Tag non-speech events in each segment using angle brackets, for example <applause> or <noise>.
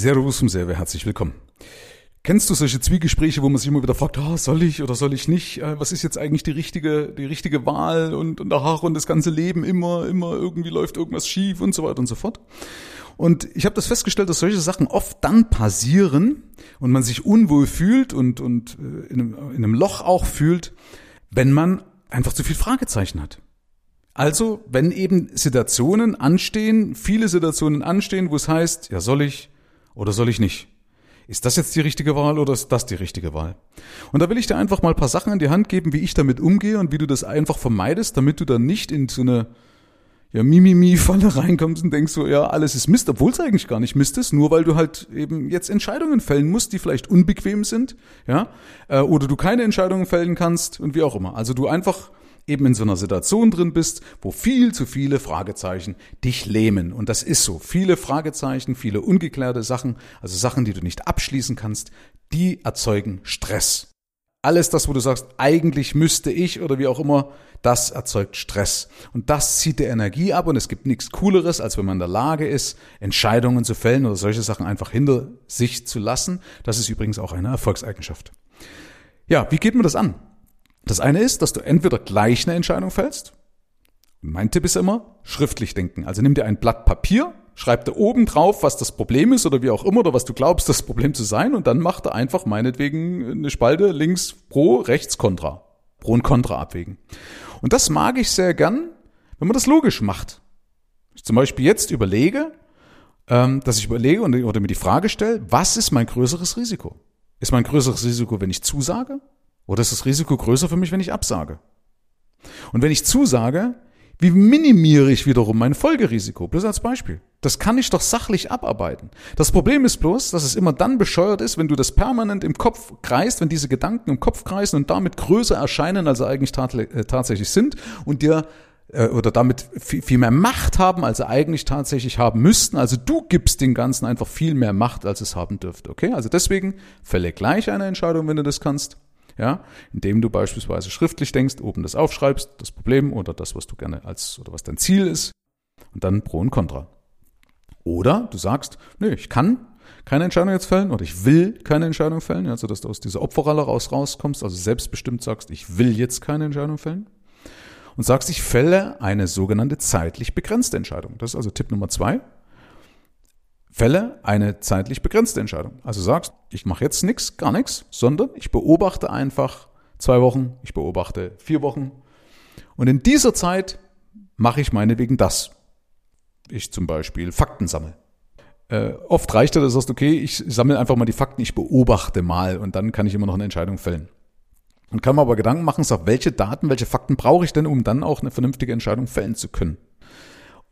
Servus und sehr herzlich willkommen. Kennst du solche Zwiegespräche, wo man sich immer wieder fragt, ah, soll ich oder soll ich nicht? Äh, was ist jetzt eigentlich die richtige, die richtige Wahl und, und ach, und das ganze Leben immer, immer irgendwie läuft irgendwas schief und so weiter und so fort. Und ich habe das festgestellt, dass solche Sachen oft dann passieren und man sich unwohl fühlt und, und äh, in einem, in einem Loch auch fühlt, wenn man einfach zu viel Fragezeichen hat. Also, wenn eben Situationen anstehen, viele Situationen anstehen, wo es heißt, ja, soll ich oder soll ich nicht? Ist das jetzt die richtige Wahl oder ist das die richtige Wahl? Und da will ich dir einfach mal ein paar Sachen in die Hand geben, wie ich damit umgehe und wie du das einfach vermeidest, damit du dann nicht in so eine ja, Mimimi-Falle <laughs> reinkommst und denkst so, ja, alles ist Mist, obwohl es eigentlich gar nicht Mist ist, nur weil du halt eben jetzt Entscheidungen fällen musst, die vielleicht unbequem sind, ja, äh, oder du keine Entscheidungen fällen kannst und wie auch immer. Also du einfach eben in so einer Situation drin bist, wo viel zu viele Fragezeichen dich lähmen. Und das ist so. Viele Fragezeichen, viele ungeklärte Sachen, also Sachen, die du nicht abschließen kannst, die erzeugen Stress. Alles das, wo du sagst, eigentlich müsste ich oder wie auch immer, das erzeugt Stress. Und das zieht der Energie ab und es gibt nichts Cooleres, als wenn man in der Lage ist, Entscheidungen zu fällen oder solche Sachen einfach hinter sich zu lassen. Das ist übrigens auch eine Erfolgseigenschaft. Ja, wie geht man das an? Das eine ist, dass du entweder gleich eine Entscheidung fällst. Mein Tipp ist immer, schriftlich denken. Also nimm dir ein Blatt Papier, schreib da oben drauf, was das Problem ist oder wie auch immer oder was du glaubst, das Problem zu sein und dann mach da einfach meinetwegen eine Spalte links pro, rechts kontra. Pro und contra abwägen. Und das mag ich sehr gern, wenn man das logisch macht. Ich zum Beispiel jetzt überlege, ähm, dass ich überlege oder mir die Frage stelle, was ist mein größeres Risiko? Ist mein größeres Risiko, wenn ich zusage? Oder ist das Risiko größer für mich, wenn ich absage? Und wenn ich zusage, wie minimiere ich wiederum mein Folgerisiko? Bloß als Beispiel. Das kann ich doch sachlich abarbeiten. Das Problem ist bloß, dass es immer dann bescheuert ist, wenn du das permanent im Kopf kreist, wenn diese Gedanken im Kopf kreisen und damit größer erscheinen, als sie eigentlich äh, tatsächlich sind und dir äh, oder damit viel mehr Macht haben, als sie eigentlich tatsächlich haben müssten. Also du gibst den Ganzen einfach viel mehr Macht, als es haben dürfte. Okay? Also deswegen fälle gleich eine Entscheidung, wenn du das kannst ja, indem du beispielsweise schriftlich denkst, oben das aufschreibst, das Problem oder das, was du gerne als oder was dein Ziel ist und dann Pro und Contra. Oder du sagst, nee, ich kann keine Entscheidung jetzt fällen oder ich will keine Entscheidung fällen, also dass du aus dieser Opferrolle raus rauskommst, also selbstbestimmt sagst, ich will jetzt keine Entscheidung fällen und sagst, ich fälle eine sogenannte zeitlich begrenzte Entscheidung. Das ist also Tipp Nummer zwei. Fälle eine zeitlich begrenzte Entscheidung. Also sagst, ich mache jetzt nichts, gar nichts, sondern ich beobachte einfach zwei Wochen, ich beobachte vier Wochen und in dieser Zeit mache ich meinetwegen das. Ich zum Beispiel Fakten sammle. Äh, oft reicht es, dass du sagst, okay, ich sammle einfach mal die Fakten, ich beobachte mal und dann kann ich immer noch eine Entscheidung fällen. Und kann mir aber Gedanken machen, sag, welche Daten, welche Fakten brauche ich denn, um dann auch eine vernünftige Entscheidung fällen zu können.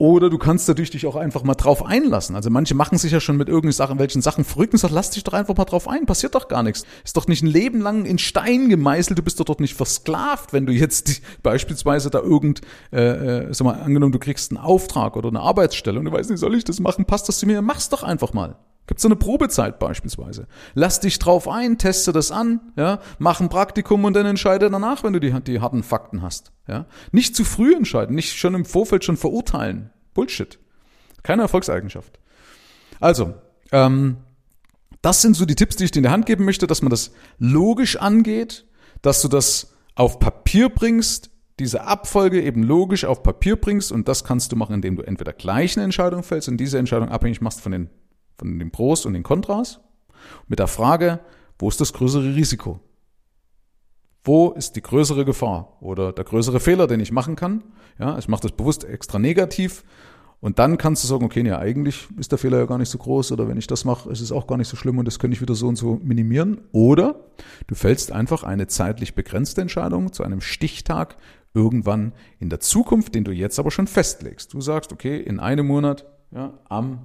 Oder du kannst natürlich dich auch einfach mal drauf einlassen. Also manche machen sich ja schon mit irgendwelchen Sachen, welchen Sachen verrückt und sagen, lass dich doch einfach mal drauf ein, passiert doch gar nichts. Ist doch nicht ein Leben lang in Stein gemeißelt, du bist doch dort nicht versklavt, wenn du jetzt die, beispielsweise da irgend, äh, äh, sag mal, angenommen, du kriegst einen Auftrag oder eine Arbeitsstelle und du weißt nicht, soll ich das machen, passt das zu mir? Mach's doch einfach mal. Gibt's so eine Probezeit beispielsweise. Lass dich drauf ein, teste das an, ja, mach ein Praktikum und dann entscheide danach, wenn du die, die harten Fakten hast. Ja. Nicht zu früh entscheiden, nicht schon im Vorfeld schon verurteilen. Bullshit. Keine Erfolgseigenschaft. Also, ähm, das sind so die Tipps, die ich dir in der Hand geben möchte, dass man das logisch angeht, dass du das auf Papier bringst, diese Abfolge eben logisch auf Papier bringst und das kannst du machen, indem du entweder gleich eine Entscheidung fällst und diese Entscheidung abhängig machst von den, von den Pros und den Kontras mit der Frage, wo ist das größere Risiko? Wo ist die größere Gefahr oder der größere Fehler, den ich machen kann? Ja, ich mache das bewusst extra negativ und dann kannst du sagen, okay, ja, eigentlich ist der Fehler ja gar nicht so groß oder wenn ich das mache, ist es auch gar nicht so schlimm und das könnte ich wieder so und so minimieren. Oder du fällst einfach eine zeitlich begrenzte Entscheidung zu einem Stichtag irgendwann in der Zukunft, den du jetzt aber schon festlegst. Du sagst, okay, in einem Monat, ja, am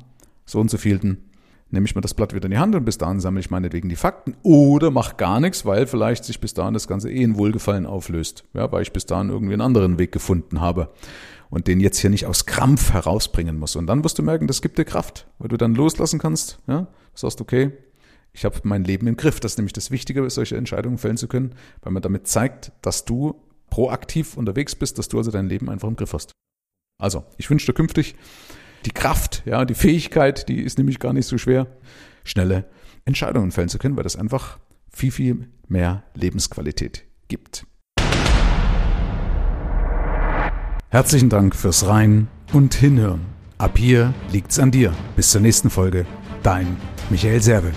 so und so vielten nehme ich mir das Blatt wieder in die Hand und bis dahin sammle ich meinetwegen die Fakten oder mach gar nichts, weil vielleicht sich bis dahin das Ganze eh in Wohlgefallen auflöst, ja, weil ich bis dahin irgendwie einen anderen Weg gefunden habe und den jetzt hier nicht aus Krampf herausbringen muss. Und dann wirst du merken, das gibt dir Kraft, weil du dann loslassen kannst, ja, sagst, okay, ich habe mein Leben im Griff. Das ist nämlich das Wichtige, solche Entscheidungen fällen zu können, weil man damit zeigt, dass du proaktiv unterwegs bist, dass du also dein Leben einfach im Griff hast. Also, ich wünsche dir künftig die Kraft, ja, die Fähigkeit, die ist nämlich gar nicht so schwer, schnelle Entscheidungen fällen zu können, weil das einfach viel, viel mehr Lebensqualität gibt. Herzlichen Dank fürs Rein und Hinhören. Ab hier liegt's an dir. Bis zur nächsten Folge. Dein Michael Serve.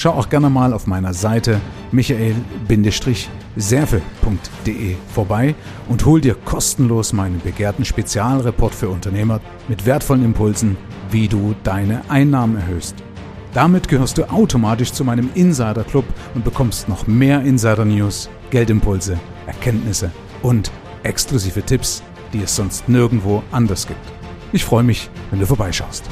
Schau auch gerne mal auf meiner Seite michael-serve.de vorbei und hol dir kostenlos meinen begehrten Spezialreport für Unternehmer mit wertvollen Impulsen, wie du deine Einnahmen erhöhst. Damit gehörst du automatisch zu meinem Insider Club und bekommst noch mehr Insider News, Geldimpulse, Erkenntnisse und exklusive Tipps, die es sonst nirgendwo anders gibt. Ich freue mich, wenn du vorbeischaust.